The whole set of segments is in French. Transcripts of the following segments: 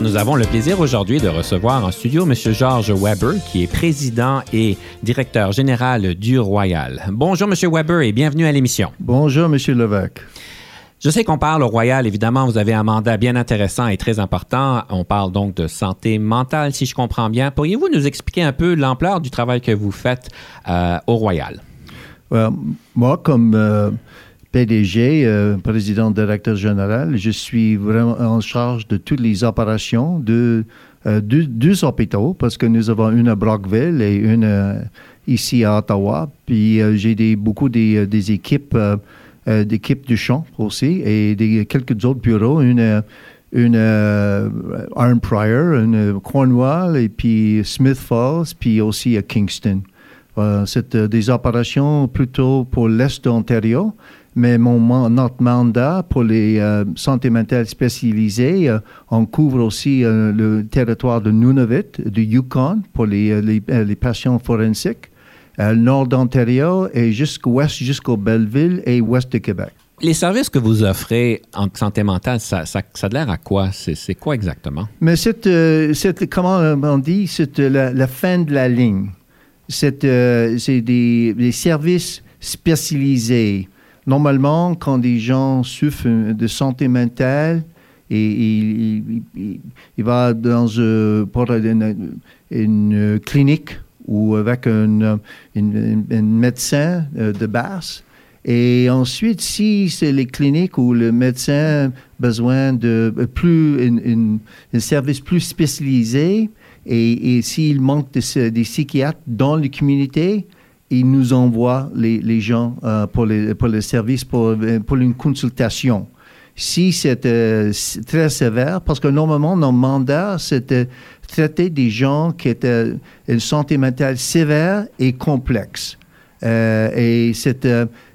Nous avons le plaisir aujourd'hui de recevoir en studio M. George Weber, qui est président et directeur général du Royal. Bonjour, M. Weber, et bienvenue à l'émission. Bonjour, M. Levesque. Je sais qu'on parle au Royal, évidemment, vous avez un mandat bien intéressant et très important. On parle donc de santé mentale, si je comprends bien. Pourriez-vous nous expliquer un peu l'ampleur du travail que vous faites euh, au Royal? moi, comme euh, PDG, euh, président directeur général. Je suis vraiment en charge de toutes les opérations de euh, deux, hôpitaux parce que nous avons une à Brockville et une euh, ici à Ottawa. Puis j'ai des, beaucoup des, équipes, d'équipes du champ aussi et quelques autres bureaux. Une une Arm Prior, une Cornwall et puis Smith Falls, puis aussi à Kingston. c'est des opérations plutôt pour l'Est de l'Ontario mais mon, notre mandat pour les euh, santé mentale spécialisées, euh, on couvre aussi euh, le territoire de Nunavut, du Yukon, pour les, les, patients forensiques, le nord d'Ontario et jusqu'au ouest, jusqu'au Belleville et ouest de Québec. Les services que vous offrez en santé mentale, ça, ça, ça a l'air à quoi? C'est quoi exactement? Mais c'est, comment on dit, c'est la, fin de la ligne. C'est, des, des services spécialisés normalement, quand des gens souffrent de santé mentale, et, il, va dans euh, une, clinique ou avec un, médecin euh, de base. Et ensuite, si c'est les cliniques où le médecin besoin de plus un service plus spécialisé et, s'il manque de, des psychiatres dans les communautés, il nous envoie les, les gens euh, pour, les, pour le service, pour, pour une consultation. Si c'est euh, très sévère, parce que normalement, nos mandats, c'était traiter des gens qui étaient une santé mentale sévère et complexe. Euh, et c'est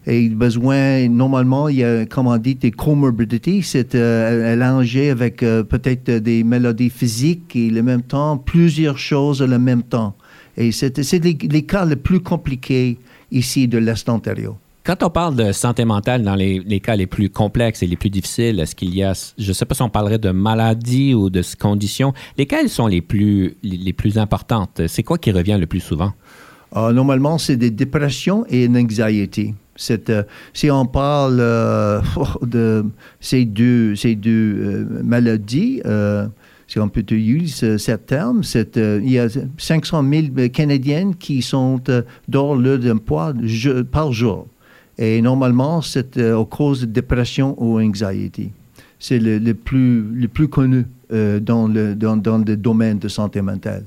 et besoin, normalement, il y a, comme on dit, des comorbidities, c'est euh, avec peut-être des mélodies physiques et en même temps plusieurs choses en même temps. Et c'est les, cas les plus compliqués ici de l'Est Ontario. Quand on parle de santé mentale dans les, cas les plus complexes et les plus difficiles, est-ce qu'il y a, je ne sais pas si on parlerait de maladies ou de conditions, lesquelles sont les plus, les, plus importantes? C'est quoi qui revient le plus souvent? Ah, normalement, c'est des dépressions et une anxiety. Euh, si on parle euh, de ces deux, ces deux euh, maladies, si on peut utiliser ce, terme, euh, il y a 500 000 Canadiens qui sont euh, dans le poids par jour. Et normalement, c'est euh, à cause de dépression ou anxiety. C'est le, plus, le plus connu dans, le, dans, dans le domaine de santé mentale.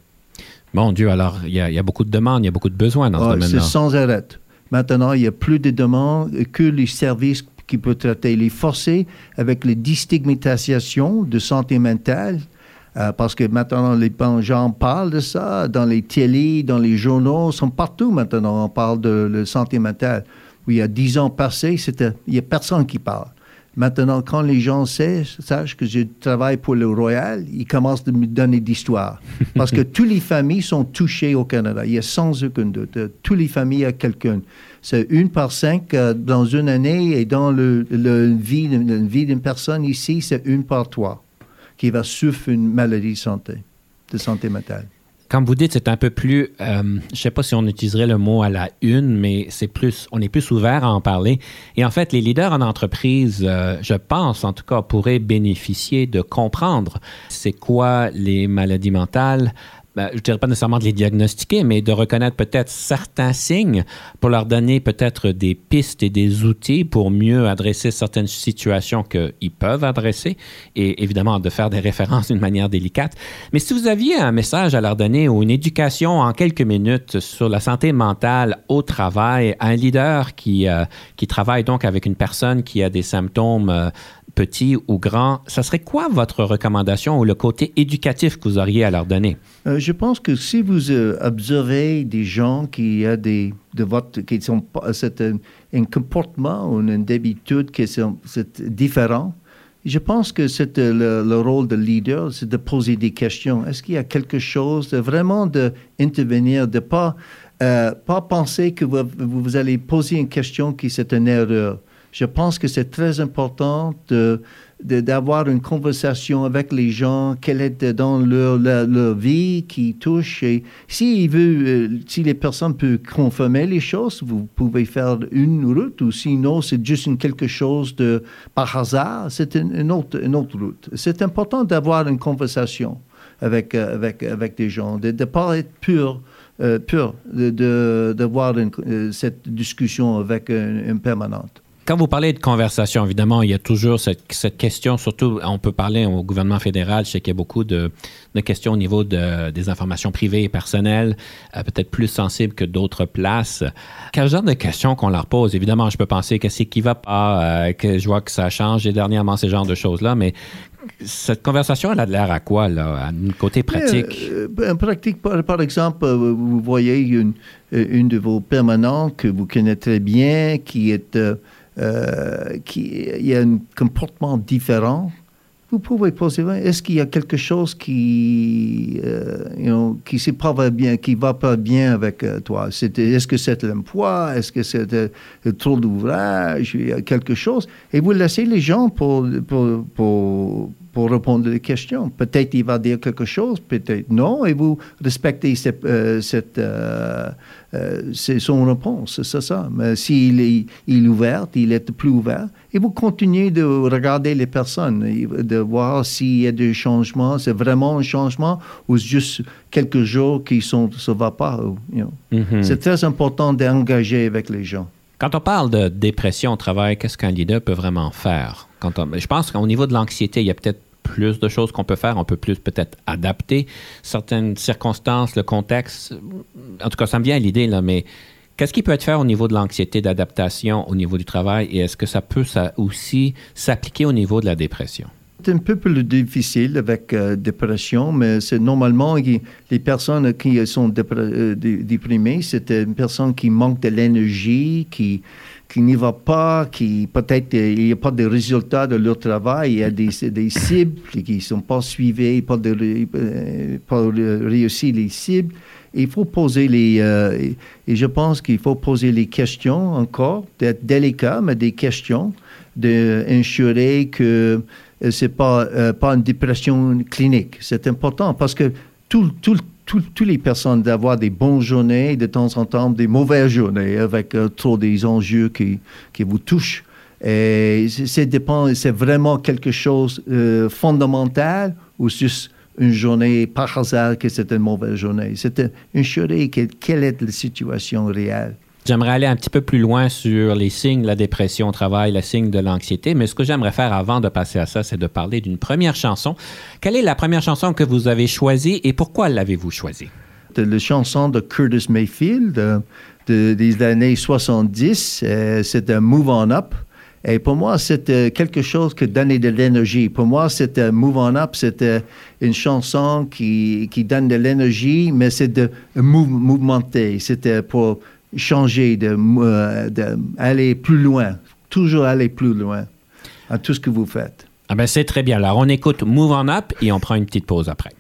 Mon Dieu, alors il y, a, beaucoup de demandes, il y a beaucoup de besoins dans ce domaine-là. C'est sans arrêt. Maintenant, il y a plus de demandes que les services qui peuvent traiter les forcés avec les déstigmatisations de santé mentale euh, parce que maintenant, les gens parlent de ça dans les télés, dans les journaux, sont partout maintenant. On parle de la santé mentale. il y a dix ans passés, il n'y a personne qui parle. Maintenant, quand les gens sachent que je travaille pour le Royal, ils commencent à me donner d'histoires. Parce que toutes les familles sont touchées au Canada. Il y a sans aucun doute. Toutes les familles, il quelqu'un. C'est une par cinq euh, dans une année et dans le, le vie, la vie d'une personne ici, c'est une par trois qui va souffrir une maladie de santé, de santé mentale. Comme vous dites, c'est un peu plus, euh, je ne sais pas si on utiliserait le mot à la une, mais c'est plus, on est plus ouvert à en parler. Et en fait, les leaders en entreprise, euh, je pense en tout cas, pourraient bénéficier de comprendre c'est quoi les maladies mentales, ben, je ne dirais pas nécessairement de les diagnostiquer, mais de reconnaître peut-être certains signes pour leur donner peut-être des pistes et des outils pour mieux adresser certaines situations qu'ils peuvent adresser et évidemment de faire des références d'une manière délicate. Mais si vous aviez un message à leur donner ou une éducation en quelques minutes sur la santé mentale au travail, un leader qui, euh, qui travaille donc avec une personne qui a des symptômes euh, petits ou grands, ça serait quoi votre recommandation ou le côté éducatif que vous auriez à leur donner? Euh, je pense que si vous euh, observez des gens qui ont des, de votre, qui sont, c'est un, un, comportement ou une habitude qui sont différent, je pense que c'est le, le, rôle de leader, c'est de poser des questions. Est-ce qu'il y a quelque chose, de vraiment d'intervenir, de ne pas, euh, pas penser que vous, vous, allez poser une question qui c'est une erreur? Je pense que c'est très important de, d'avoir une conversation avec les gens, quelle est dans leur, leur, vie qui touche. Et si, euh, si les personnes peuvent confirmer les choses, vous pouvez faire une route, ou sinon c'est juste quelque chose de par hasard, c'est une, autre, une autre route. C'est important d'avoir une conversation avec, euh, avec, avec des gens, de ne pas être pur. Euh, pur d'avoir de, cette discussion avec une permanente. Quand vous parlez de conversation, évidemment, il y a toujours cette, question, surtout, on peut parler au gouvernement fédéral, je sais qu'il y a beaucoup de, questions au niveau de, des informations privées et personnelles, euh, peut-être plus sensibles que d'autres places. Quel genre de questions qu'on leur pose? Évidemment, je peux penser que c'est qui va pas, euh, que je vois que ça change dernièrement, ce genre de choses-là, mais cette conversation, elle a l'air à quoi, là, à un côté pratique? Euh, pratique, par, par, exemple, vous voyez une, une de vos permanents que vous connaissez très bien, qui est euh, qui, il y a un comportement différent, vous pouvez poser, est-ce qu'il y a quelque chose qui, euh, qui ne pas bien, qui va pas bien avec euh, toi? Est-ce que c'est l'emploi? Est-ce que c'est trop d'ouvrage? Il y a quelque chose. Et vous laissez les gens pour, pour, pour répondre aux questions. Peut-être il va dire quelque chose, peut-être non, et vous respectez cette, cette euh, c'est son réponse, c'est ça. Mais s'il est, il est ouvert, il est plus ouvert, et vous continuez de regarder les personnes, de voir s'il y a des changements, c'est vraiment un changement ou juste quelques jours qui sont, ça va pas. Mm-hmm. C'est très important d'engager avec les gens. Quand on parle de dépression au travail, qu'est-ce qu'un leader peut vraiment faire? Quand je pense qu'au niveau de l'anxiété, il y a peut-être plus de choses qu'on peut faire. On peut plus peut-être adapter certaines circonstances, le contexte. En tout cas, ça me vient à l'idée, là, mais qu'est-ce qui peut être fait au niveau de l'anxiété d'adaptation au niveau du travail et est-ce que ça peut aussi s'appliquer au niveau de la dépression? C'est un peu plus difficile avec euh, dépression, mais c'est normalement les personnes qui sont euh, déprimées, c'est une personne qui manque de l'énergie, qui qui n'y va pas, qui peut-être euh, il n'y a pas de résultats de leur travail, il y a des, des cibles qui ne sont pas suivies, pas, de, euh, pas réussir les cibles. Il faut poser les... Et je pense qu'il faut poser les questions encore, d'être délicat, mais des questions, d'assurer que ce n'est pas, pas une dépression clinique. C'est important parce que tout, tout, toutes les personnes d'avoir des bonnes journées, de temps en temps des mauvaises journées avec euh, trop des enjeux qui, qui vous touchent. Et c'est vraiment quelque chose euh, fondamental ou juste une journée par hasard que c'est une mauvaise journée? C'est une journée, quelle est la situation réelle? J'aimerais aller un petit peu plus loin sur les signes de la dépression au travail, les signes de l'anxiété, mais ce que j'aimerais faire avant de passer à ça, c'est de parler d'une première chanson. Quelle est la première chanson que vous avez choisie et pourquoi l'avez-vous choisie? La chanson de Curtis Mayfield des années 70, euh, c'est un Move On Up. Et pour moi, c'était quelque chose qui donnait de l'énergie. Pour moi, c'était Move On Up, c'était une chanson qui, qui donne de l'énergie, mais c'est de mouvementer. C'était pour changer, de, euh, aller plus loin, toujours aller plus loin à tout ce que vous faites. Ah ben c'est très bien. Alors on écoute Move On Up et on prend une petite pause après.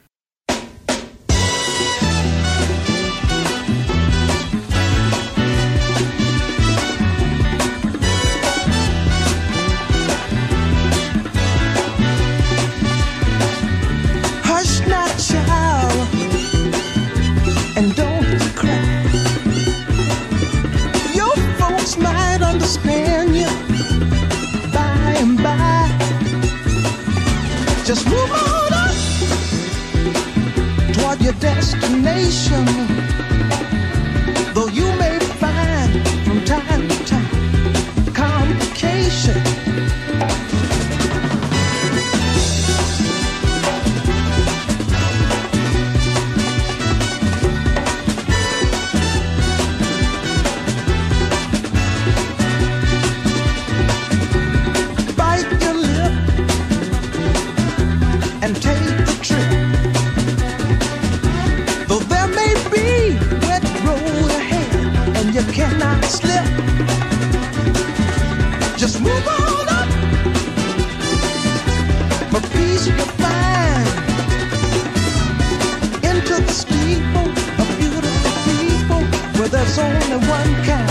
Just move on up toward your destination. There's only one kind.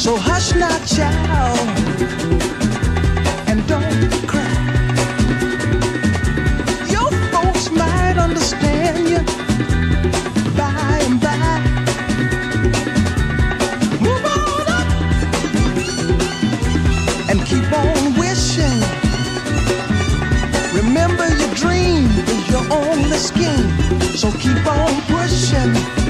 So hush now, child, and don't cry. Your folks might understand you by and by. Move on up and keep on wishing. Remember your dream is your only scheme, so keep on pushing.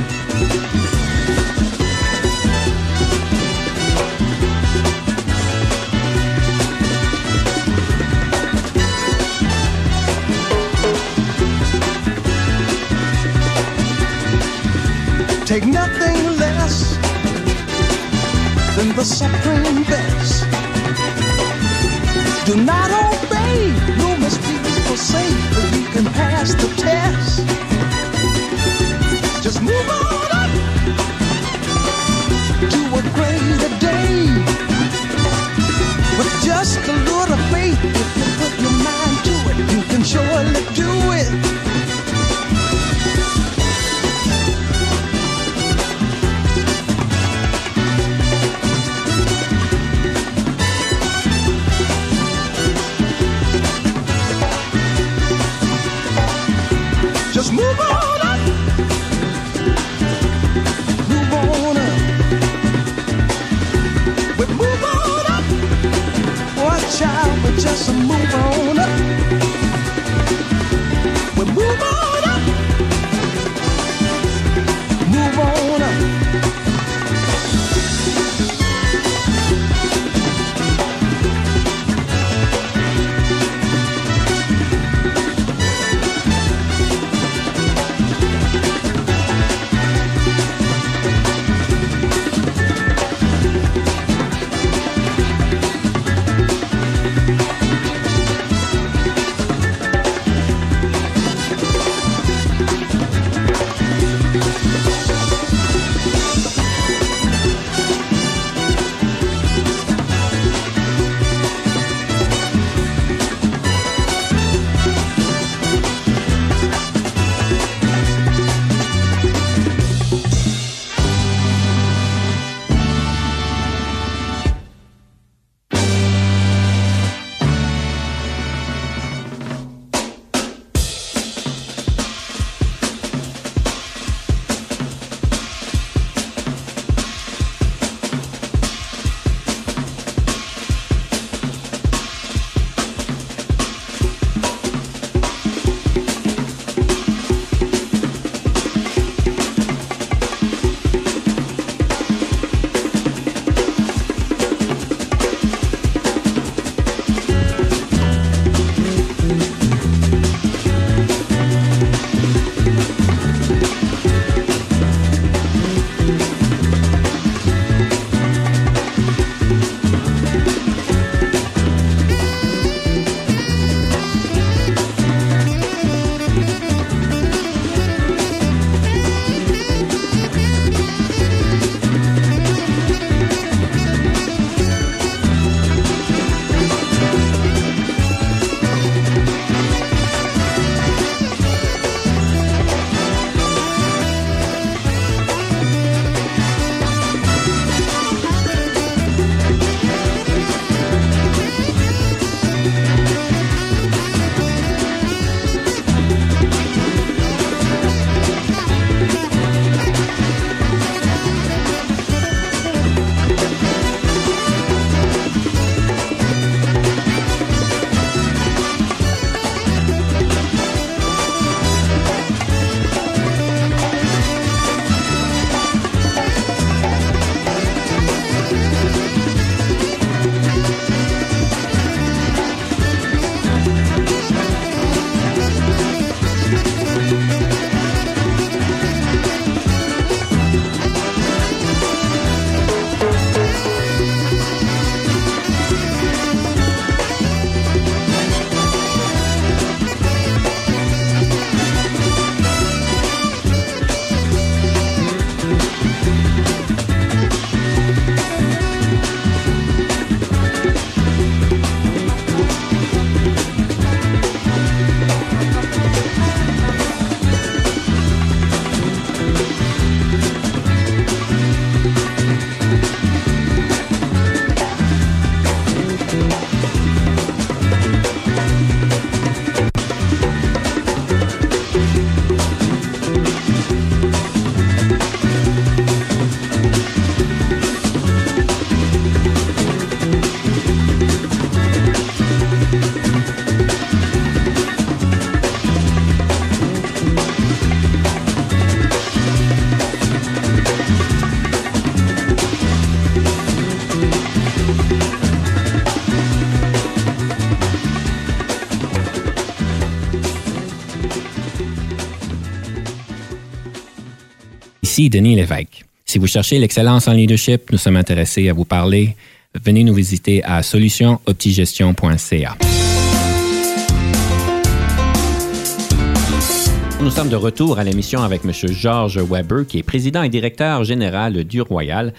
The supreme best. Do not obey rumors people say, but you can pass the test. Just move on up to a greater day. With just a little faith, Denis Lévesque. Si vous cherchez l'excellence en leadership, nous sommes intéressés à vous parler. Venez nous visiter à solutionoptigestion.ca. Nous sommes de retour à l'émission avec M. Georges Weber, qui est président et directeur général du Royal.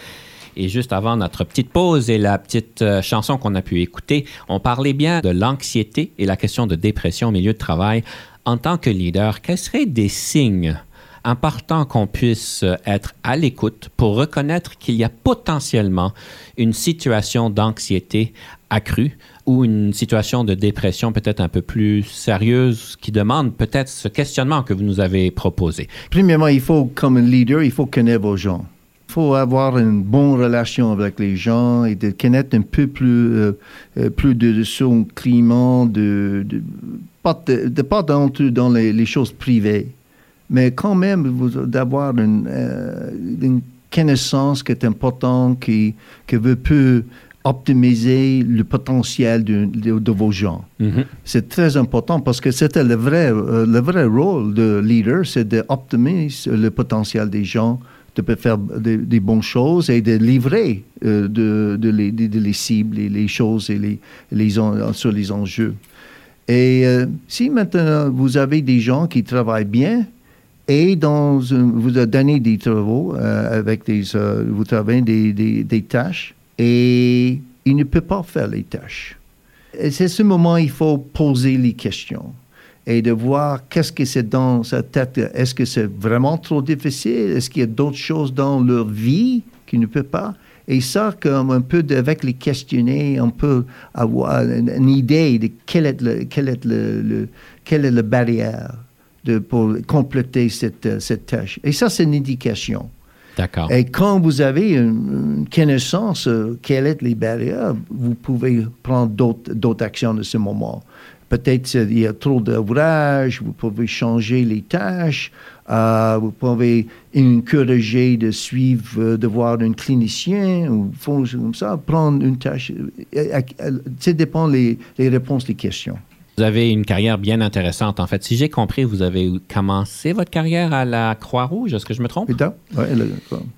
Et juste avant notre petite pause et la petite euh, chanson qu'on a pu écouter, on parlait bien de l'anxiété et la question de dépression au milieu de travail. En tant que leader, quels seraient des signes importants qu'on puisse être à l'écoute pour reconnaître qu'il y a potentiellement une situation d'anxiété accrue ou une situation de dépression peut-être un peu plus sérieuse qui demande peut-être ce questionnement que vous nous avez proposé. Premièrement, il faut, comme leader, il faut connaître vos gens. Il faut avoir une bonne relation avec les gens et de connaître un peu plus, euh, euh, plus de, son climat, de, de, pas de, pas dans, les, choses privées, mais quand même d'avoir une, euh, une, connaissance qui est importante, qui, qui veut peu optimiser le potentiel de, de, de vos gens. Mm -hmm. C'est très important parce que c'était le vrai, euh, le vrai rôle de leader, c'est d'optimiser le potentiel des gens, de faire des, des bonnes choses et de livrer euh, de, de, les, de, les, cibles et les choses et les, les en, sur les enjeux. Et euh, si maintenant vous avez des gens qui travaillent bien et dans vous donnez des travaux euh, avec des, euh, vous travaillez des, des, tâches et il ne peut pas faire les tâches. Et c'est ce moment où il faut poser les questions et de voir qu'est-ce que c'est dans sa tête. Est-ce que c'est vraiment trop difficile? Est-ce qu'il y a d'autres choses dans leur vie qui ne peut pas? Et ça, comme un peu avec les questionner, on peut avoir une, idée de quelle est le, quelle est le, le quelle est la barrière de, pour compléter cette, cette tâche. Et ça, c'est une indication. D'accord. Et quand vous avez une, une connaissance euh, quelles sont les barrières, vous pouvez prendre d'autres actions de ce moment. Peut-être il y a trop d'ouvrages, vous pouvez changer les tâches, euh, vous pouvez encourager de suivre, euh, de voir un clinicien ou comme ça, prendre une tâche. Ça dépend les, les réponses des questions. Vous avez une carrière bien intéressante. En fait, si j'ai compris, vous avez commencé votre carrière à la Croix-Rouge. Est-ce que je me trompe? Oui,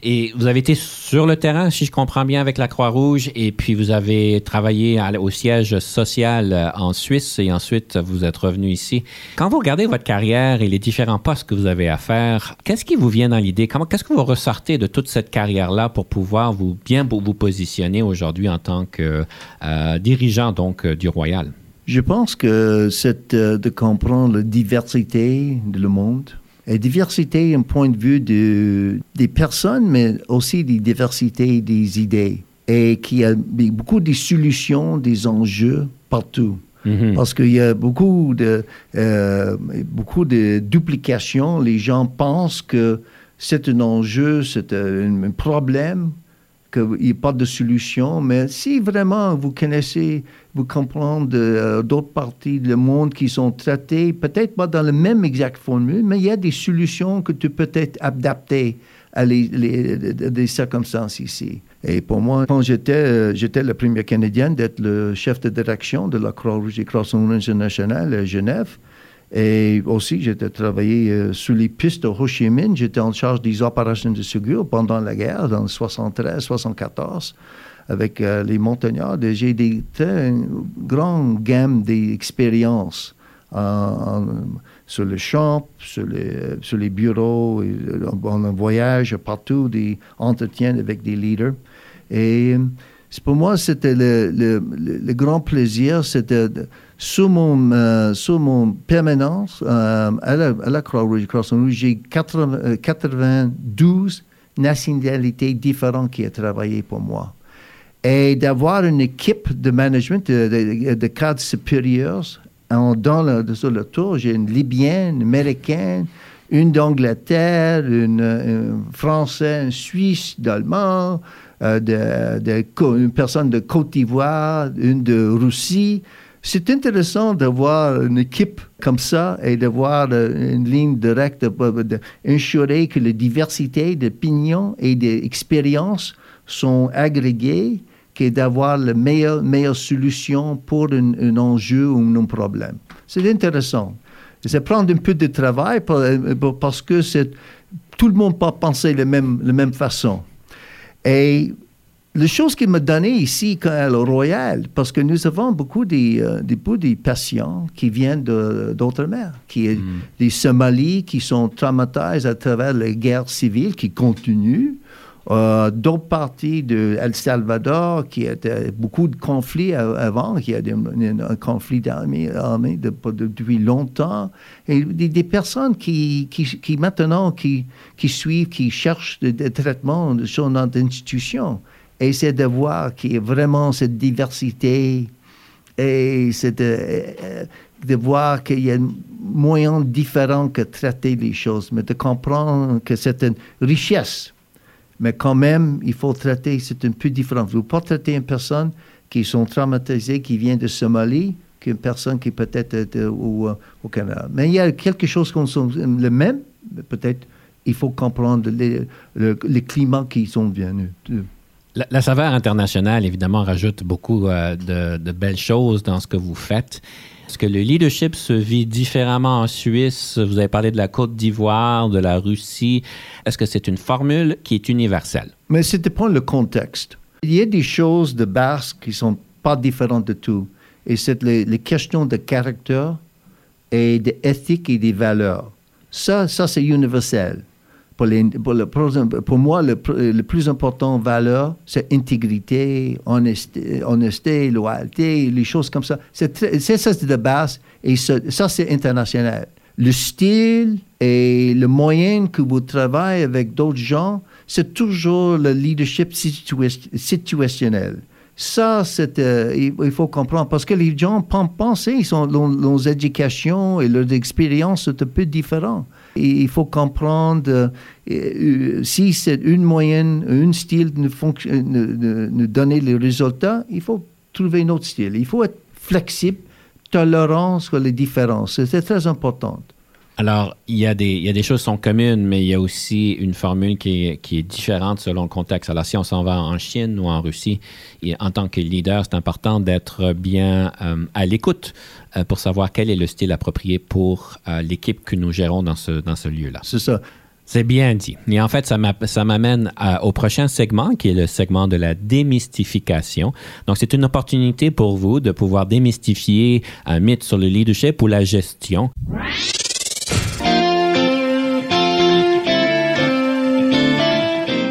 Et vous avez été sur le terrain, si je comprends bien, avec la Croix-Rouge. Et puis, vous avez travaillé à, au siège social en Suisse. Et ensuite, vous êtes revenu ici. Quand vous regardez votre carrière et les différents postes que vous avez à faire, qu'est-ce qui vous vient dans l'idée? Comment, qu'est-ce que vous ressortez de toute cette carrière-là pour pouvoir vous bien vous positionner aujourd'hui en tant que euh, dirigeant donc du Royal? Je pense que c'est euh, de comprendre la diversité de le monde. Et diversité, un point de vue de, des personnes, mais aussi des diversités des idées. Et qu'il y a beaucoup de solutions, des enjeux partout. Mm -hmm. Parce qu'il y a beaucoup de, euh, beaucoup de duplications. Les gens pensent que c'est un enjeu, c'est un, un problème, qu'il pas de solution. Mais si vraiment vous connaissez, vous comprenez euh, d'autres parties du monde qui sont traitées, peut-être pas dans la même exacte formule, mais il y a des solutions que tu peux être adapter à les, les, circonstances ici. Et pour moi, quand j'étais, euh, j'étais la première Canadienne d'être le chef de direction de la Croix-Rouge et Croissant internationale à Genève. Et aussi, j'ai travaillé euh, sur les pistes de Ho Chi Minh. J'étais en charge des opérations de secours pendant la guerre, dans 73-74, avec euh, les montagnards. J'ai une grande gamme d'expériences sur le champ, sur les, sur les bureaux, et, en, voyage partout, des entretiens avec des leaders. Pour moi, c'était le, le, le, grand plaisir, c'était sous mon, euh, sous mon permanence euh, à la, la Croix-Rouge, j'ai 80, 92 nationalités différentes qui ont travaillé pour moi. Et d'avoir une équipe de management de, de, de cadres supérieurs en, dans le, sur le tour, j'ai une Libyenne, une Américaine, une d'Angleterre, une, une Française, une Suisse, d'Allemand, euh, de, de, une personne de Côte d'Ivoire, une de Russie. C'est intéressant d'avoir une équipe comme ça et d'avoir une ligne directe, d'assurer que la diversité d'opinions et d'expériences sont agrégées et d'avoir la meilleure, meilleure solution pour un, enjeu ou un problème. C'est intéressant. C'est prendre un peu de travail pour- parce que tout le monde pas penser de même, la même façon. Et la chose qu'il m'a donné ici quand- à le Royal, parce que nous avons beaucoup des, euh, des, beaucoup des patients qui viennent de- d'outre-mer, qui est des Somalis qui sont traumatisés à travers les guerres civiles qui continuent. Euh, d'autres parties de El Salvador qui étaient beaucoup de conflits avant, qui a un, conflit d'armée armé de- de- depuis longtemps, et des, personnes qui, qui, qui maintenant qui, qui suivent, qui cherchent des traitements sur notre institution. Et c'est de voir qu'il y a vraiment cette diversité et c'est de, euh, de voir qu'il y a moyen différent que traiter les choses, mais de comprendre que c'est une richesse. Mais quand même, il faut traiter, c'est un peu différent. Vous ne pouvez pas traiter une personne qui sont traumatisées, qui vient de Somalie, qu'une personne qui peut-être est euh, au, euh, au Canada. Mais il y a quelque chose qui sont le même, peut-être il faut comprendre les, le, les climats qui sont venus. La, la saveur internationale, évidemment, rajoute beaucoup euh, de, de belles choses dans ce que vous faites. Est-ce que le leadership se vit différemment en Suisse? Vous avez parlé de la Côte d'Ivoire, de la Russie. Est-ce que c'est une formule qui est universelle? Mais c'est dépend le contexte. Il y a des choses de base qui sont pas différentes de tout. Et c'est les, les questions de caractère et d'éthique et des valeurs. Ça, ça c'est universel. Pour, le- pour moi, le, plus important valeur, c'est intégrité, honnêteté, honnêteté, loyauté, les choses comme ça. C'est ça, c'est de base. Et ça, c'est international. Le style et le moyen que vous travaillez avec d'autres gens, c'est toujours le leadership situa- situationnel. Ça, euh, il, faut comprendre parce que les gens pen- pensent, ils sont, leurs éducations et leurs expériences sont un peu différentes. Il faut comprendre euh, euh, si c'est une moyenne, un style ne, fonction- ne, ne- ne donner les résultats, il faut trouver un autre style. Il faut être flexible, tolérant sur les différences. C'est très important. Alors, il y, a des, il y a des choses qui sont communes, mais il y a aussi une formule qui est, qui est différente selon le contexte. Alors, si on s'en va en Chine ou en Russie, et en tant que leader, c'est important d'être bien euh, à l'écoute euh, pour savoir quel est le style approprié pour euh, l'équipe que nous gérons dans ce, dans ce lieu-là. C'est ça. C'est bien dit. Et en fait, ça m'a- ça m'amène à- au prochain segment, qui est le segment de la démystification. Donc, c'est une opportunité pour vous de pouvoir démystifier un mythe sur le leadership ou la gestion.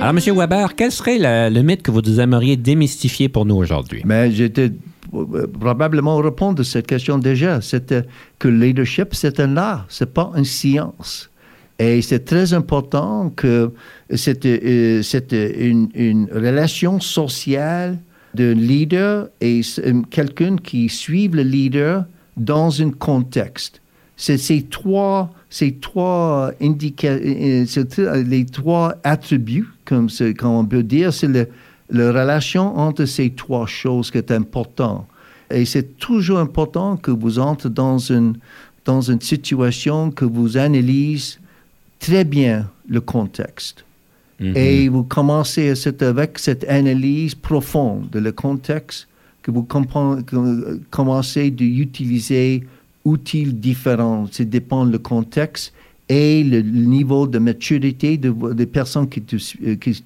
Alors, M. Weber, quel serait le, mythe que vous aimeriez démystifier pour nous aujourd'hui? Mais j'étais euh, probablement répondre à cette question déjà. C'était que le leadership, c'est un art, c'est pas une science. Et c'est très important que c'est euh, c'est une, relation sociale d'un leader et euh, quelqu'un qui suit le leader dans un contexte. C'est ces trois, ces trois indica- euh, tr- les trois attributs, comme, on peut dire, c'est le, la relation entre ces trois choses qui est important. Et c'est toujours important que vous entrez dans une, dans une situation que vous analysez très bien le contexte. Mhm. Et vous commencez avec cette analyse profonde de le contexte, que vous que vous commencez d'utiliser outils différents. Ça dépend du contexte et le niveau de maturité de, des personnes qui, te, qui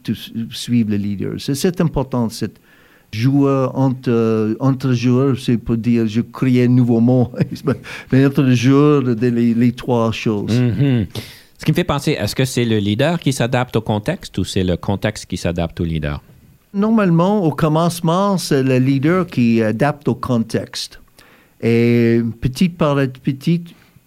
suivent le leader. C'est- important, cette joueur entre, entre joueurs, c'est pour dire, je crée un nouveau mot, mais entre les joueurs, les, les trois choses. Mhm. Ce qui me fait penser, est-ce que c'est le leader qui s'adapte au contexte ou c'est le contexte qui s'adapte au leader? Normalement, au commencement, c'est le leader qui adapte au contexte. Et petit par petit,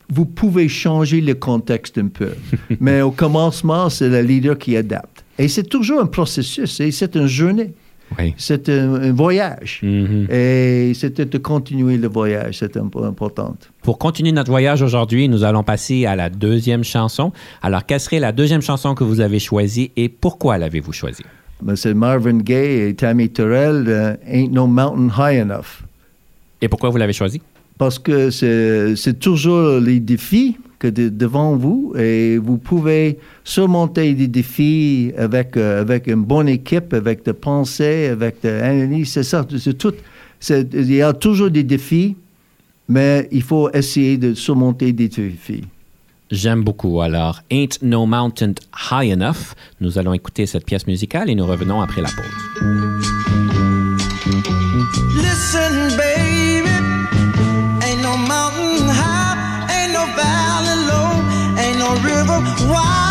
vous pouvez changer le contexte un peu. Mais au commencement, c'est le leader qui adapte. Et c'est toujours un processus, et c'est une journée, Oui. c'est un, un voyage. Mhm. Et c'est de continuer le voyage, c'est important. Pour continuer notre voyage aujourd'hui, nous allons passer à la deuxième chanson. Alors, quelle serait la deuxième chanson que vous avez choisie et pourquoi l'avez-vous choisie? Mais c'est Marvin Gaye et Tammy Terrell, euh, Ain't No Mountain High Enough. Et pourquoi vous l'avez choisie? parce que c'est toujours les défis que de- devant vous et vous pouvez surmonter des défis avec, euh, avec une bonne équipe, avec des pensées, avec de l'analyse, c'est ça, c'est tout. Il y a toujours des défis mais il faut essayer de surmonter des défis. J'aime beaucoup. Alors, Ain't No Mountain High Enough. Nous allons écouter cette pièce musicale et nous revenons après la pause. River. Wide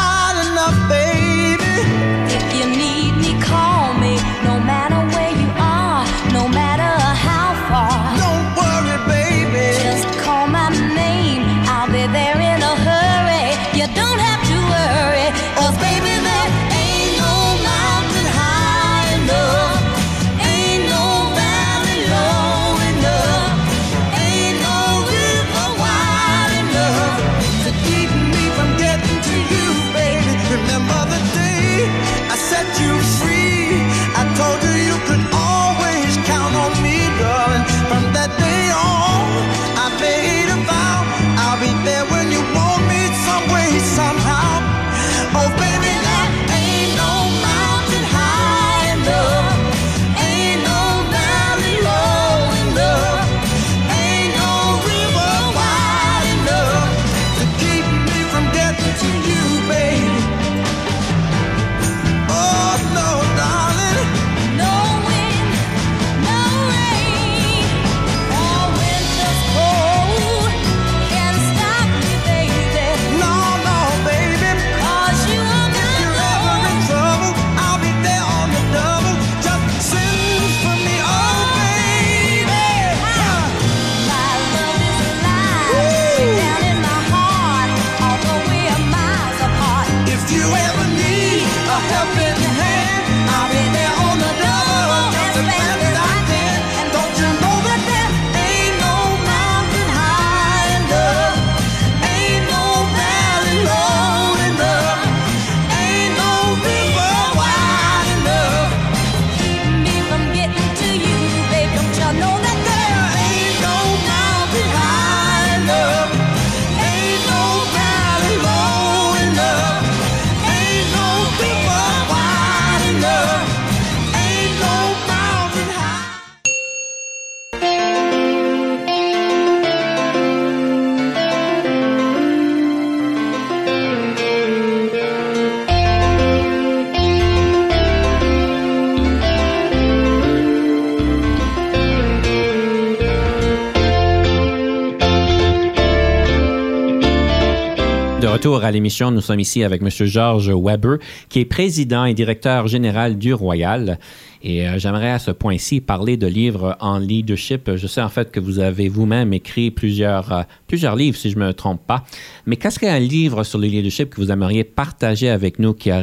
retour à l'émission, nous sommes ici avec M. Georges Weber, qui est président et directeur général du Royal. Et euh, j'aimerais à ce point-ci parler de livres en leadership. Je sais en fait que vous avez vous-même écrit plusieurs, euh, plusieurs livres, si je ne me trompe pas. Mais qu'est-ce qu'un livre sur le leadership que vous aimeriez partager avec nous qui, euh,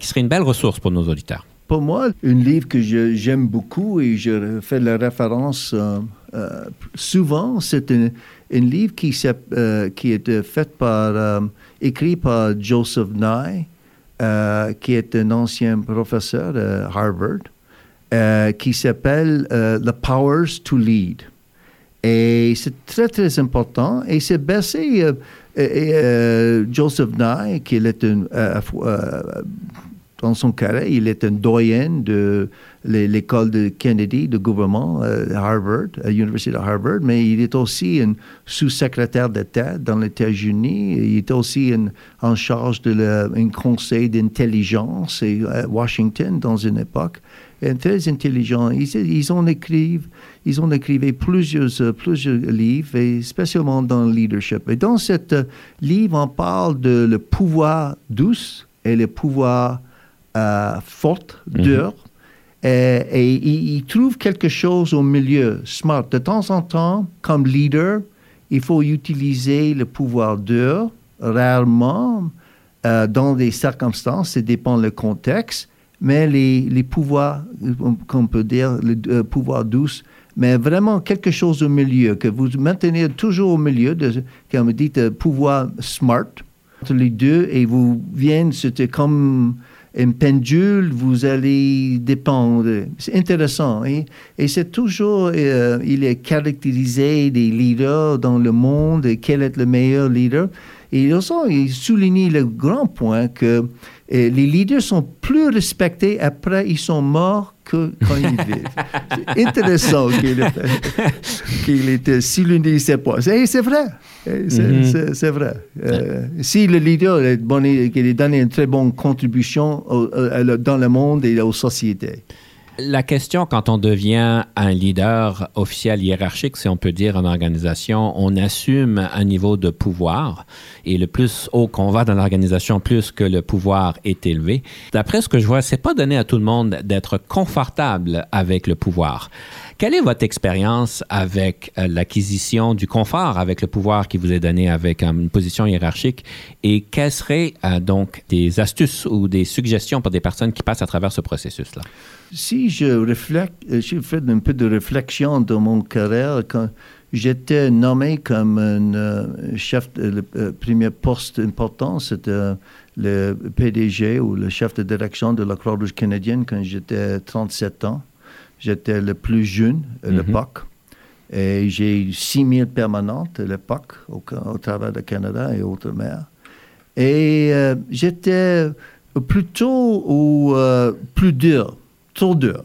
serait une belle ressource pour nos auditeurs? Pour moi, un livre que j'aime beaucoup et je fais la référence souvent, c'est un, un livre qui, euh, qui est écrit par Joseph Nye, euh, qui est un ancien professeur de Harvard, euh, qui s'appelle euh, The Powers to Lead. Et c'est très, très important. Et c'est basé, Joseph Nye, qui est un, dans son carré, il est un doyen de l'école de Kennedy, de gouvernement, euh, Harvard, à l'Université de Harvard, mais il est aussi un sous-secrétaire d'État dans les États-Unis. Il est aussi en, en charge de la- un conseil d'intelligence à Washington dans une époque. Et très intelligent. Ils, ils ont écrit, ils ont écrit plusieurs, euh, plusieurs livres, et spécialement dans le leadership. Et dans ce livre, on parle de le pouvoir douce et le pouvoir euh, fort, dur. Et, et il, trouve quelque chose au milieu, smart. De temps en temps, comme leader, il faut utiliser le pouvoir dur, rarement, euh, dans des circonstances, ça dépend le contexte, mais les, les pouvoirs, euh, qu'on peut dire, le euh, pouvoir douce, mais vraiment quelque chose au milieu, que vous maintenez toujours au milieu, de, comme vous dites, euh, pouvoir smart, entre les deux, et vous viennent, c'était comme une pendule, vous allez dépendre. C'est intéressant. Et, et c'est toujours, euh, il est caractérisé des leaders dans le monde, et quel est le meilleur leader. Et aussi il souligne le grand point que euh, les leaders sont plus respectés après ils sont morts que quand ils vivent. C'est intéressant qu'il ait, qu'il ait souligné ces points. Et c'est vrai. Et C'est vrai. Euh, si le leader est bon, qu'il ait donné une très bonne contribution au- au- dans le monde et aux sociétés. La question, quand on devient un leader officiel hiérarchique, si on peut dire, en organisation, on assume un niveau de pouvoir. Et le plus haut qu'on va dans l'organisation, plus que le pouvoir est élevé. D'après ce que je vois, c'est pas donné à tout le monde d'être confortable avec le pouvoir. Quelle est votre expérience avec euh, l'acquisition du confort avec le pouvoir qui vous est donné avec euh, une position hiérarchique? Et quelles seraient euh, donc des astuces ou des suggestions pour des personnes qui passent à travers ce processus-là? Si je réfléchis, j'ai fait un peu de réflexion dans mon carrière quand j'étais nommé comme un chef, le premier poste important, c'était le PDG ou le chef de direction de la Croix-Rouge canadienne quand j'étais 37 ans. J'étais le plus jeune à Mhm. l'époque. Et j'ai eu 6 000 permanentes à l'époque au, au travers du Canada et outre-mer. Et euh, j'étais plutôt au euh, plus dur, trop dur.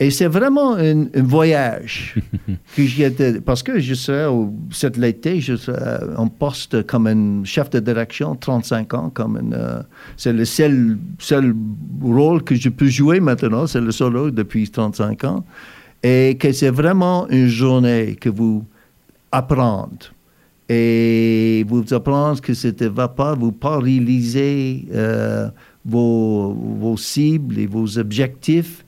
Et c'est vraiment un, un voyage que parce que je serais, au, cet été, je serais en poste comme un chef de direction, 35 ans, comme un, euh, c'est le seul, seul rôle que je peux jouer maintenant, c'est le rôle depuis 35 ans, et que c'est vraiment une journée que vous apprenez. Et vous apprenez que ce ne va pas, vous pas réaliser euh, vos, vos cibles et vos objectifs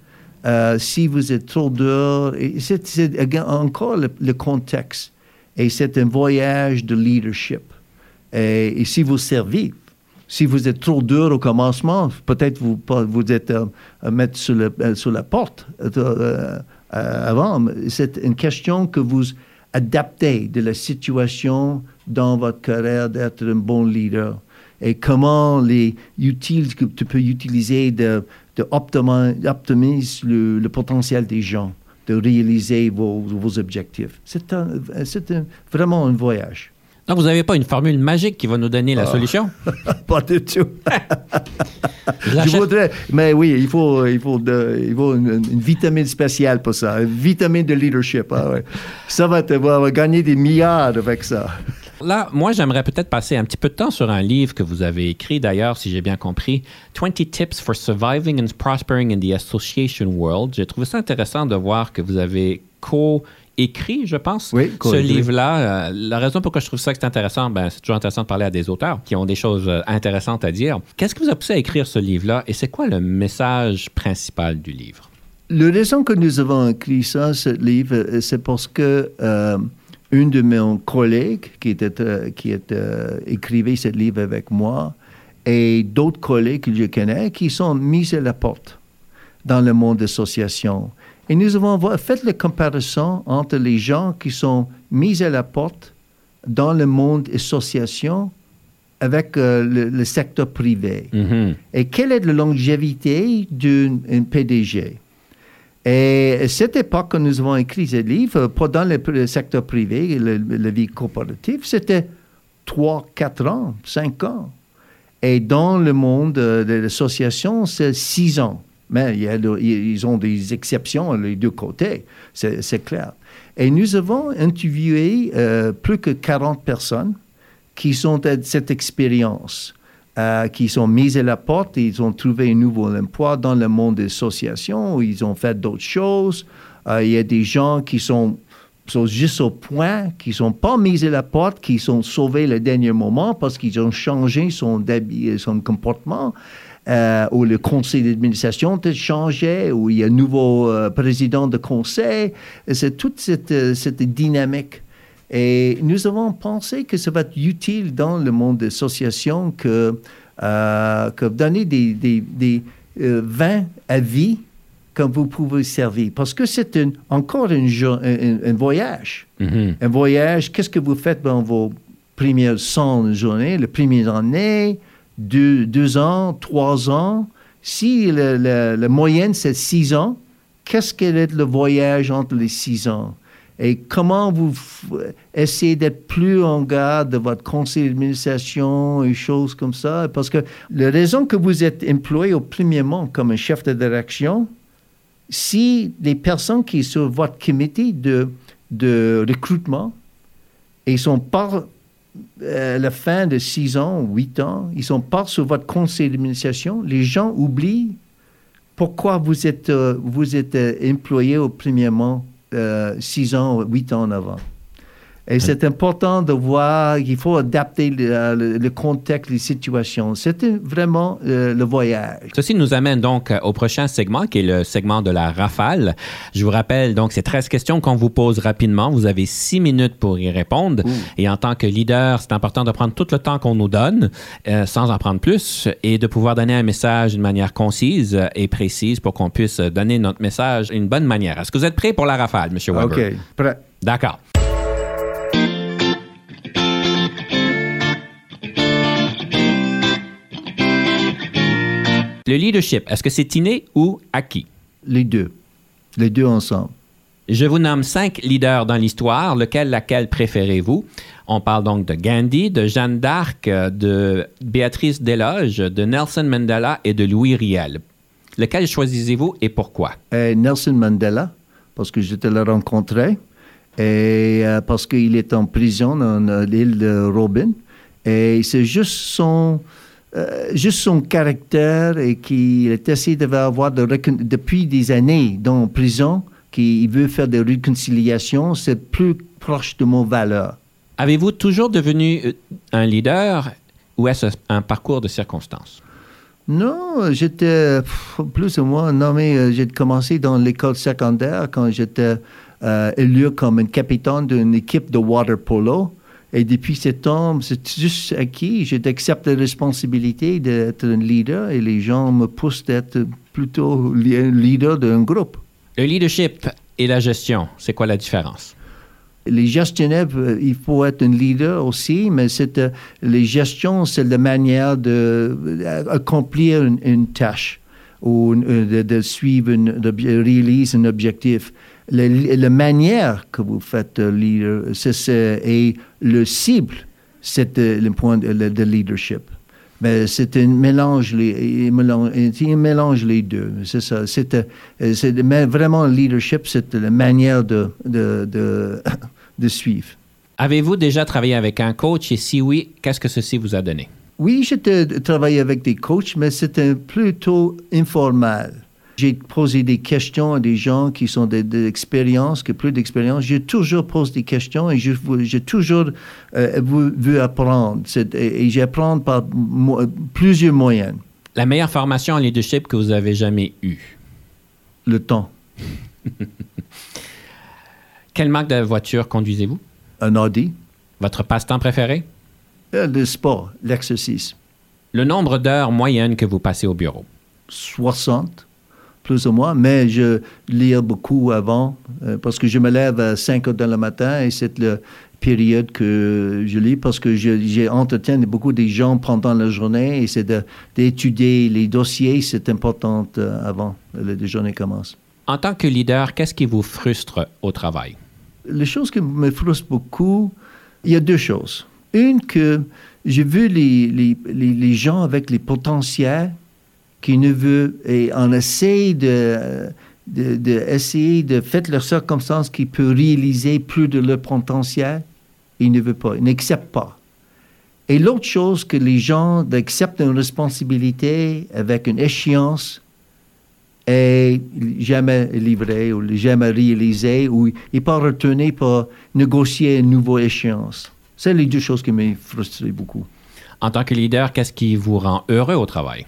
euh, si vous êtes trop dur. C'est, encore le, contexte. Et c'est un voyage de leadership. Et, si vous servez, si vous êtes trop dur au commencement, peut-être vous vous êtes euh, à mettre sur, euh, la porte avant. C'est une question que vous adaptez de la situation dans votre carrière d'être un bon leader et comment les utiles que tu peux utiliser de, de optimi- optimiser le, le potentiel des gens, de réaliser vos, vos objectifs. C'est un, c'est un- vraiment un voyage. Donc, vous n'avez pas une formule magique qui va nous donner la solution? Pas du tout. Je voudrais, mais oui, il faut, il faut, de- il faut une, une vitamine spéciale pour ça, une vitamine de leadership. ah ouais. Ça va te va gagner des milliards avec ça. Là, moi, j'aimerais peut-être passer un petit peu de temps sur un livre que vous avez écrit, d'ailleurs, si j'ai bien compris, 20 Tips for Surviving and Prospering in the Association World. J'ai trouvé ça intéressant de voir que vous avez co-écrit, je pense, Oui, ce livre-là. Euh, la raison pourquoi je trouve ça que c'est intéressant, ben, c'est toujours intéressant de parler à des auteurs qui ont des choses euh, intéressantes à dire. Qu'est-ce qui vous a poussé à écrire ce livre-là et c'est quoi le message principal du livre? La raison que nous avons écrit ça, ce livre, euh, c'est parce que euh, une de mes collègues qui était, euh, qui était, euh, écrivait ce livre avec moi et d'autres collègues que je connais qui sont mis à la porte dans le monde d'association. Et nous avons vo- fait la comparaison entre les gens qui sont mis à la porte dans le monde association avec euh, le, le secteur privé. Mhm. Et quelle est la longévité d'un un PDG? Et cette époque, quand nous avons écrit ce livre, pas dans le, secteur privé, le- la vie coopérative, c'était 3, 4 ans, 5 ans. Et dans le monde de l'association, c'est 6 ans. Mais ils ont des exceptions les deux côtés, c'est clair. Et nous avons interviewé euh, plus que 40 personnes qui sont de cette expérience, euh, qui sont mises à la porte, ils ont trouvé un nouveau emploi dans le monde des associations, ils ont fait d'autres choses. Euh, il y a des gens qui sont, juste au point, qui ne sont pas mis à la porte, qui sont sauvés le dernier moment parce qu'ils ont changé son, son comportement. euh, ou le conseil d'administration a changé, ou il y a un nouveau euh, président de conseil. C'est toute cette dynamique. Et nous avons pensé que ça va être utile dans le monde des associations que, euh, que donner des, des, des euh, 20 avis que vous pouvez servir. Parce que c'est encore un, voyage. Mhm. Un voyage, qu'est-ce que vous faites dans vos premières 100 journées, les premières années, deux, deux ans, trois ans? Si le- le- la moyenne, c'est six ans, qu'est-ce qu'est le voyage entre les six ans? Et comment vous essayez d'être plus en garde de votre conseil d'administration et choses comme ça? Parce que la raison que vous êtes employé au premièrement comme un chef de direction, si les personnes qui sont sur votre comité de, de recrutement, et sont pas euh, la fin de 6 ans ou 8 ans, ils sont pas sur votre conseil d'administration, les gens oublient pourquoi vous êtes, euh, vous êtes euh, employé au premièrement 6 ans ou 8 ans en avant. Et c'est important de voir qu'il faut adapter le, euh, le- le contexte, les situations. C'était vraiment euh, le voyage. Ceci nous amène donc au prochain segment, qui est le segment de la rafale. Je vous rappelle, donc, c'est 13 questions qu'on vous pose rapidement. Vous avez 6 minutes pour y répondre. Et en tant que leader, c'est important de prendre tout le temps qu'on nous donne, euh, sans en prendre plus, et de pouvoir donner un message d'une manière concise et précise pour qu'on puisse donner notre message d'une bonne manière. Est-ce que vous êtes prêt pour la rafale, M. Weber? OK, prêt. D'accord. Le leadership, est-ce que c'est inné ou acquis? Les deux. Les deux ensemble. Je vous nomme cinq leaders dans l'histoire. Lequel, laquelle préférez-vous? On parle donc de Gandhi, de Jeanne d'Arc, euh, de Béatrice Desloges, de Nelson Mandela et de Louis Riel. Lequel choisissez-vous et pourquoi? Et Nelson Mandela, parce que j'étais le rencontré, et euh, parce qu'il est en prison dans euh, l'île de Robin. Et c'est juste son, euh, juste son caractère et qu'il est essayé d'avoir de depuis des années dans prison, qu'il veut faire des réconciliations, c'est plus proche de mon valeur. Avez-vous toujours devenu euh, un leader ou est-ce un parcours de circonstances? Non, j'étais plus ou moins nommé. euh, J'ai commencé dans l'école secondaire quand j'étais euh, élu comme un capitaine d'une équipe de water polo. Et depuis temps, c'est juste acquis. J'ai accepté la responsabilité d'être un leader et les gens me poussent d'être plutôt un leader d'un groupe. Le leadership et la gestion, c'est quoi la différence? Les gestionnaires, euh, il faut être un leader aussi, mais c'est, euh, les gestions, c'est la manière d'accomplir une, une tâche ou euh, de, de suivre, une, de réaliser un objectif. La, la manière que vous faites euh, leader, c'est, c'est- et le cible, c'est euh, le point de, le- de leadership. Mais c'est un mélange, les, un mélange, un mélange les deux. C'est ça. C'est, euh, c'est mais vraiment le leadership, c'est la manière de, de, de, de suivre. Avez-vous déjà travaillé avec un coach? Et si oui, qu'est-ce que ceci vous a donné? Oui, j'ai travaillé avec des coachs, mais c'était plutôt informel. J'ai posé des questions à des gens qui sont de, de l'expérience, qui ont plus d'expérience. J'ai toujours posé des questions et j'ai toujours euh, vou- vu apprendre. Et, et j'apprends par mo- plusieurs moyens. La meilleure formation en leadership que vous avez jamais eue? Le temps. Quelle marque de voiture conduisez-vous? Un Audi. Votre passe-temps préféré? Euh, Le sport, l'exercice. Le nombre d'heures moyennes que vous passez au bureau? 60, plus ou moins, mais je lis beaucoup avant euh, parce que je me lève à 5 heures dans le matin et c'est la période que je lis parce que j'ai entretien de beaucoup des gens pendant la journée et c'est d'étudier les dossiers, c'est important euh, avant que la journée commence. En tant que leader, qu'est-ce qui vous frustre au travail? Les choses qui me frustrent beaucoup, il y a deux choses. Une, que j'ai vu les, les, les, les gens avec les potentiels qui ne veulent, et on essaie de, de, essayer de faire leurs circonstances qui peuvent réaliser plus de leur potentiel, ils ne veulent pas, ils n'acceptent pas. Et l'autre chose, que les gens acceptent une responsabilité avec une échéance et jamais livré ou jamais réalisé ou il pas retourné pour négocier une nouvelle échéance. C'est les deux choses qui m'ont frustré beaucoup. En tant que leader, qu'est-ce qui vous rend heureux au travail?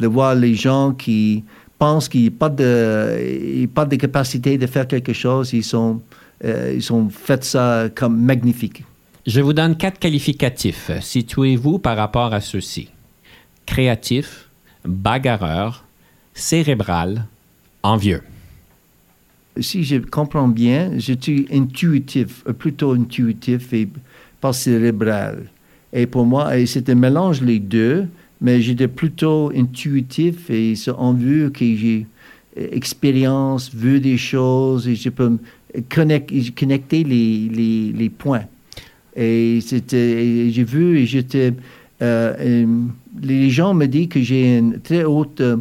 De voir les gens qui pensent qu'ils n'ont pas de, pas de capacité de faire quelque chose, ils sont, euh, ils ont fait ça comme magnifique. Je vous donne quatre qualificatifs. Situez-vous par rapport à ceux-ci. Créatif, bagarreur, cérébral, envieux. si je comprends bien, je suis intuitif, euh, plutôt intuitif et pas cérébral. Et pour moi, c'est un mélange les deux, mais j'étais plutôt intuitif et c'est en vue que j'ai euh, expérience, vu des choses et je peux, connect- connecter les, points. Et c'était, j'ai vu et j'étais, euh, les gens me disent que j'ai une très haute, euh,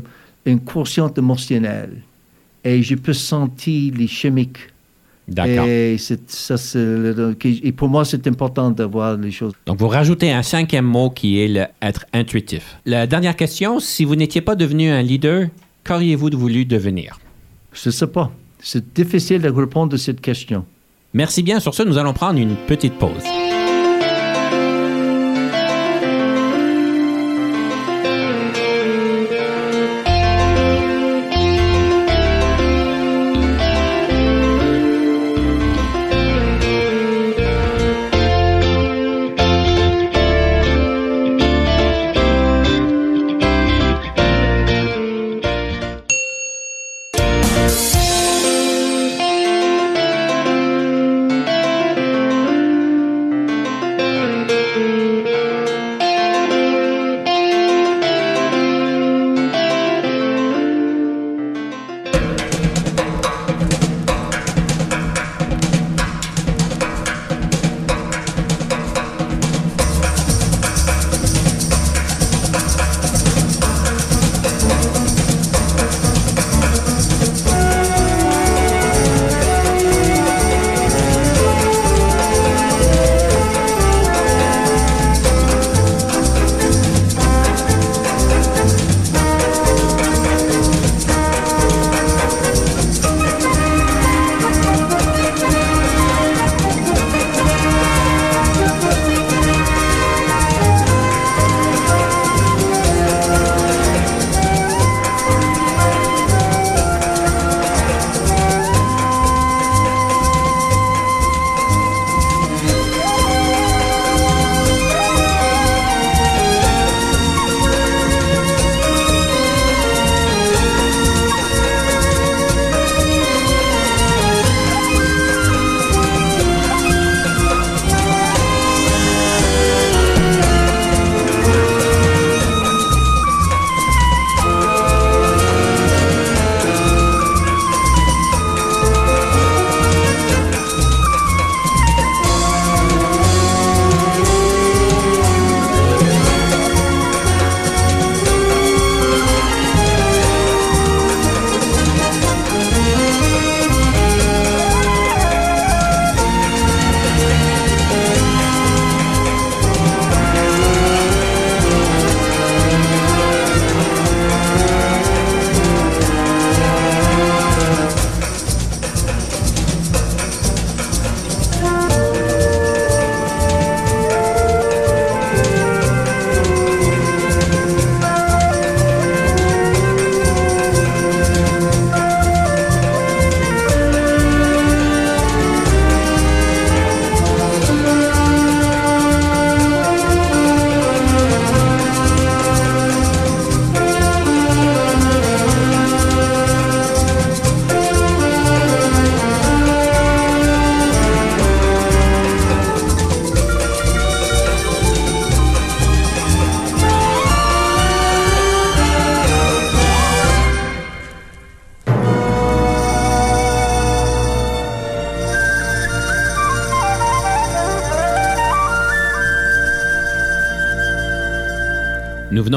une quotient émotionnelle. Et je peux sentir les chimiques. D'accord. Et, ça, le- pour moi, c'est important d'avoir les choses. Donc, vous rajoutez un cinquième mot qui est le être intuitif. La dernière question, si vous n'étiez pas devenu un leader, qu'auriez-vous voulu devenir? Je ne sais pas. C'est difficile de répondre à cette question. Merci bien. Sur ce, nous allons prendre une petite pause.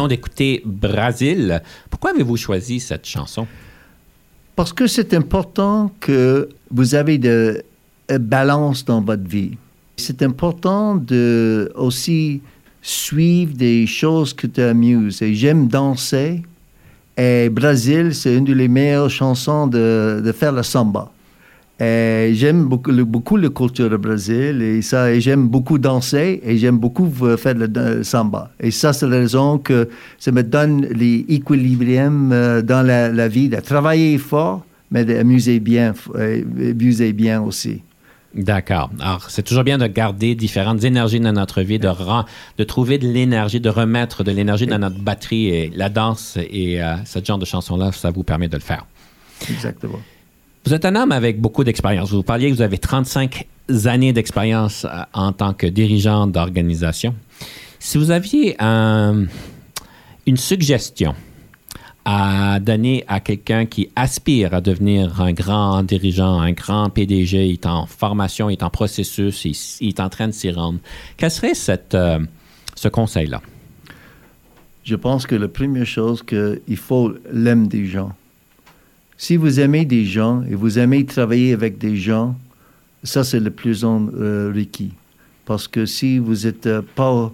D'écouter Brasil. Pourquoi avez-vous choisi cette chanson? Parce que c'est important que vous avez de euh, balance dans votre vie. C'est important de aussi suivre des choses qui t'amusent. Et j'aime danser. Et Brésil, c'est une des meilleures chansons de, de faire le samba. J'aime beaucoup, le- beaucoup la culture du Brésil et ça, et j'aime beaucoup danser et j'aime beaucoup euh, faire le, le samba. Et ça, c'est la raison que ça me donne l'équilibrium euh, dans la, la vie, de travailler fort, mais d'amuser bien, euh, abuser bien aussi. D'accord. Alors, c'est toujours bien de garder différentes énergies dans notre vie, de, de trouver de l'énergie, de remettre de l'énergie dans notre batterie. Et la danse et euh, ce genre de chanson-là, ça vous permet de le faire. Exactement. Vous êtes un homme avec beaucoup d'expérience. Vous parliez que vous avez 35 années d'expérience euh, en tant que dirigeant d'organisation. Si vous aviez un- une suggestion à donner à quelqu'un qui aspire à devenir un grand dirigeant, un grand PDG, il est en formation, il est en processus, il, est en train de s'y rendre. Quel serait euh, ce conseil-là? Je pense que la première chose, qu'il faut l'aimer des gens. Si vous aimez des gens et vous aimez travailler avec des gens, ça c'est le plus euh, requis. Parce que si vous n'êtes euh, pas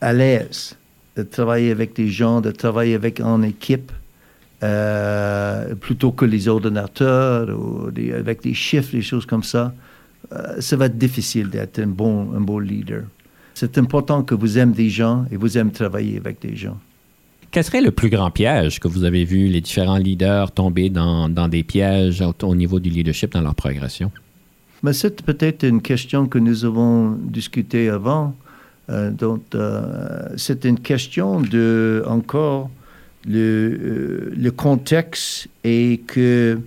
à l'aise de travailler avec des gens, de travailler avec en équipe, euh, plutôt que les ordinateurs ou avec des chiffres, des choses comme ça, euh, ça va être difficile d'être un bon, un bon leader. C'est important que vous aimez des gens et vous aimez travailler avec des gens. Quel serait le plus grand piège que vous avez vu les différents leaders tomber dans, dans des pièges au, au niveau du leadership dans leur progression? Mais c'est peut-être une question que nous avons discutée avant. Euh, donc, euh, c'est une question de, encore, le, euh, le contexte et que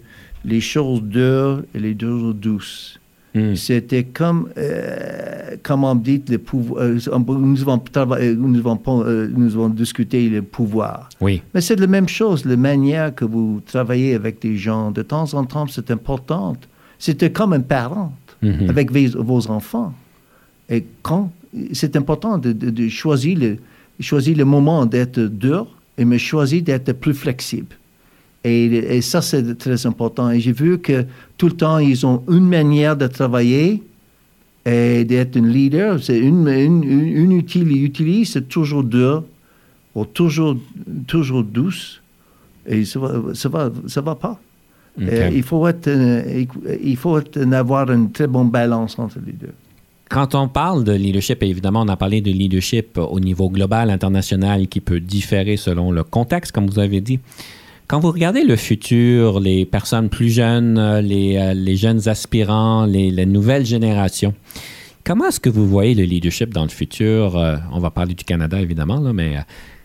les choses dures et les choses douces. Hmm. C'était comme, euh, comme on dit, le pouvoir. euh, nous, avons trava- nous, avons, euh, nous avons discuté le pouvoir. Oui. Mais c'est la même chose, la manière que vous travaillez avec des gens. De temps en temps, c'est important. C'était comme un parent Mhm. avec vos, vos enfants. Et quand c'est important de, de- de choisir, le, choisir le moment d'être dur et me choisir d'être plus flexible. Et, et ça, c'est très important. Et j'ai vu que tout le temps, ils ont une manière de travailler et d'être un leader. C'est une, une, une, outil, ils utilisent, c'est toujours dur ou toujours, toujours douce. Et ça va, ça va, ça va pas. Il faut, être, euh, il faut être- avoir une très bonne balance entre les deux. Quand on parle de leadership, évidemment, on a parlé de leadership au niveau global, international, qui peut différer selon le contexte, comme vous avez dit. Quand vous regardez le futur, les personnes plus jeunes, euh, les, euh, les jeunes aspirants, les, les nouvelles générations, comment est-ce que vous voyez le leadership dans le futur? Euh, on va parler du Canada, évidemment, mais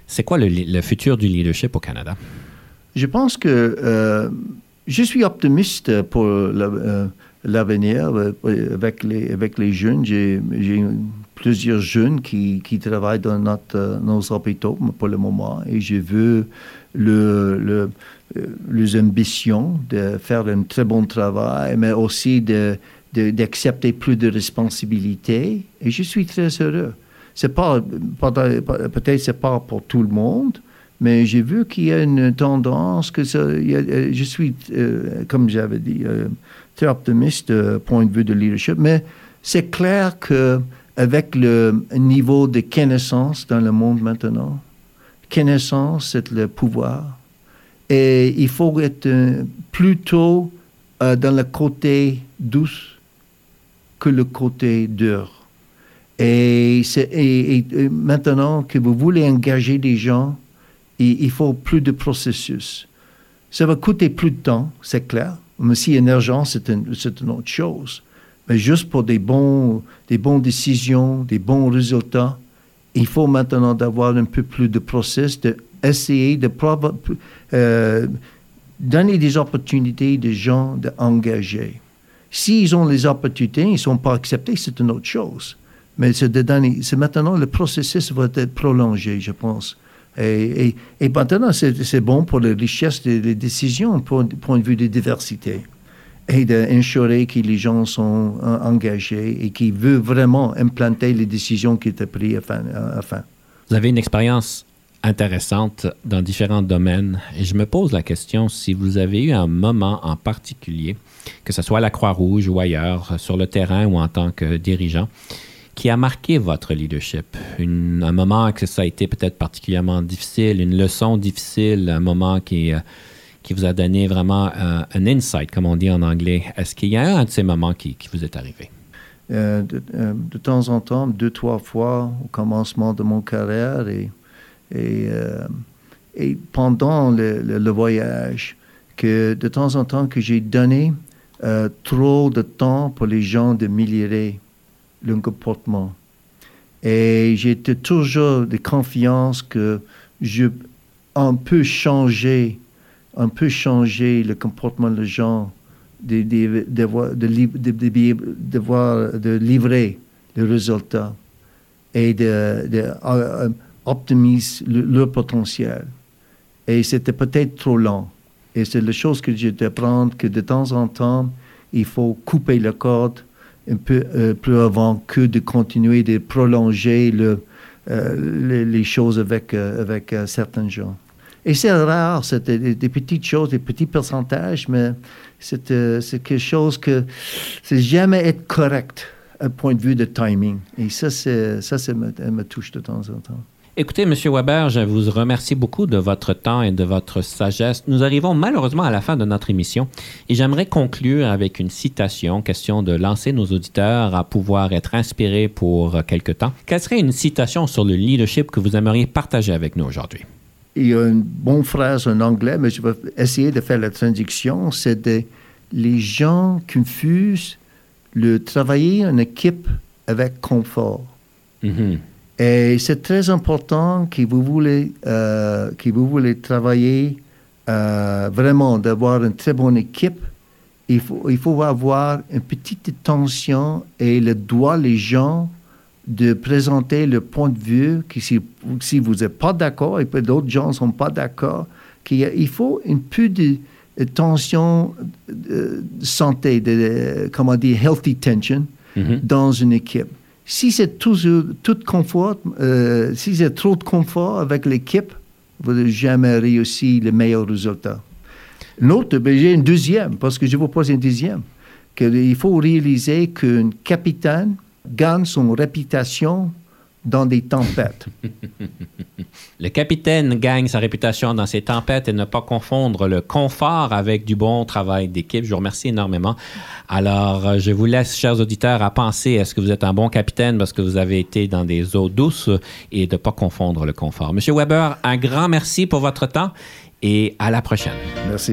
c'est quoi le, futur du leadership au Canada? Je pense que je suis optimiste pour la- l'avenir avec, les, avec les jeunes. J'ai plusieurs jeunes qui, qui travaillent dans notre, nos hôpitaux pour le moment et je veux le, le, euh, les ambitions de faire un très bon travail, mais aussi de de- d'accepter plus de responsabilités. Et je suis très heureux. C'est pas, peut-être c'est pas pour tout le monde, mais j'ai vu qu'il y a une tendance que euh, je suis, euh, comme j'avais dit, euh, très optimiste du point de vue de leadership, mais c'est clair que avec le niveau de connaissance dans le monde maintenant, connaissance, c'est le pouvoir. Et il faut être plutôt euh, dans le côté douce que le côté dur. Et, et- maintenant que vous voulez engager des gens, il, faut plus de processus. Ça va coûter plus de temps, c'est clair. Mais si une urgence, c'est une, c'est une autre chose. Mais juste pour des, bons, des bonnes décisions, des bons résultats, il faut maintenant d'avoir un peu plus de process, d'essayer de, euh, donner des opportunités des gens d'engager. S'ils ont les opportunités, ils ne sont pas acceptés, c'est une autre chose. Mais c'est de maintenant le processus va être prolongé, je pense. Et, et, et maintenant, c'est bon pour la richesse des, décisions, pour point de vue de diversité. Et d'assurer que les gens sont euh, engagés et qui veulent vraiment implanter les décisions qui étaient prises afin. afin. Vous avez une expérience intéressante dans différents domaines je me pose la question si vous avez eu un moment en particulier, que ce soit à la Croix-Rouge ou ailleurs, sur le terrain ou en tant que dirigeant, qui a marqué votre leadership? Un moment que ça a été peut-être particulièrement difficile, une leçon difficile, un moment qui, euh, qui vous a donné vraiment un, un insight, comme on dit en anglais. Est-ce qu'il y a un de ces moments qui, vous est arrivé? Euh, de, euh, de temps en temps, deux, trois fois au commencement de mon carrière et, et, euh, pendant le, voyage, que de temps en temps que j'ai donné euh, trop de temps pour les gens d'améliorer le comportement. Et j'étais toujours de confiance que je on peut changer, on peut changer le comportement des gens, de, de, de, livrer le résultat et de euh, optimiser le- leur potentiel. Et c'était peut-être trop lent. Et c'est la chose que j'ai d'apprendre que de temps en temps, il faut couper la corde un peu euh, plus avant que de continuer de prolonger le, euh, les, les choses avec, euh, avec euh, certains gens. Et c'est rare, c'est des, petites choses, des petits pourcentages, mais c'est euh, quelque chose que c'est jamais être correct à point de vue de timing. Et ça, ça me, me touche de temps en temps. Écoutez, M. Weber, je vous remercie beaucoup de votre temps et de votre sagesse. Nous arrivons malheureusement à la fin de notre émission et j'aimerais conclure avec une citation, question de lancer nos auditeurs à pouvoir être inspirés pour quelque temps. Quelle serait une citation sur le leadership que vous aimeriez partager avec nous aujourd'hui? Il y a une bonne phrase en anglais, mais je vais essayer de faire la traduction. C'est de les gens confusent le travailler en équipe avec confort. Mhm. Et c'est très important que vous voulez, euh, que vous voulez travailler euh, vraiment, d'avoir une très bonne équipe. Il faut, il faut avoir une petite attention et le droit les gens de présenter le point de vue que si, si vous n'êtes pas d'accord et que d'autres gens ne sont pas d'accord, qu'il faut un peu de, tension de santé, de, comment dire, healthy tension Mhm. dans une équipe. Si c'est toujours tout confort, euh, si c'est trop de confort avec l'équipe, vous n'avez jamais réussi le meilleur résultat. L'autre, ben, j'ai une deuxième, parce que je vous pose une deuxième. Que il faut réaliser qu'un capitaine gagne son réputation dans des tempêtes. Le capitaine gagne sa réputation dans ses tempêtes et ne pas confondre le confort avec du bon travail d'équipe. Je vous remercie énormément. Alors, euh, je vous laisse, chers auditeurs, à penser est-ce que vous êtes un bon capitaine parce que vous avez été dans des eaux douces et de ne pas confondre le confort. Monsieur Weber, un grand merci pour votre temps et à la prochaine. Merci.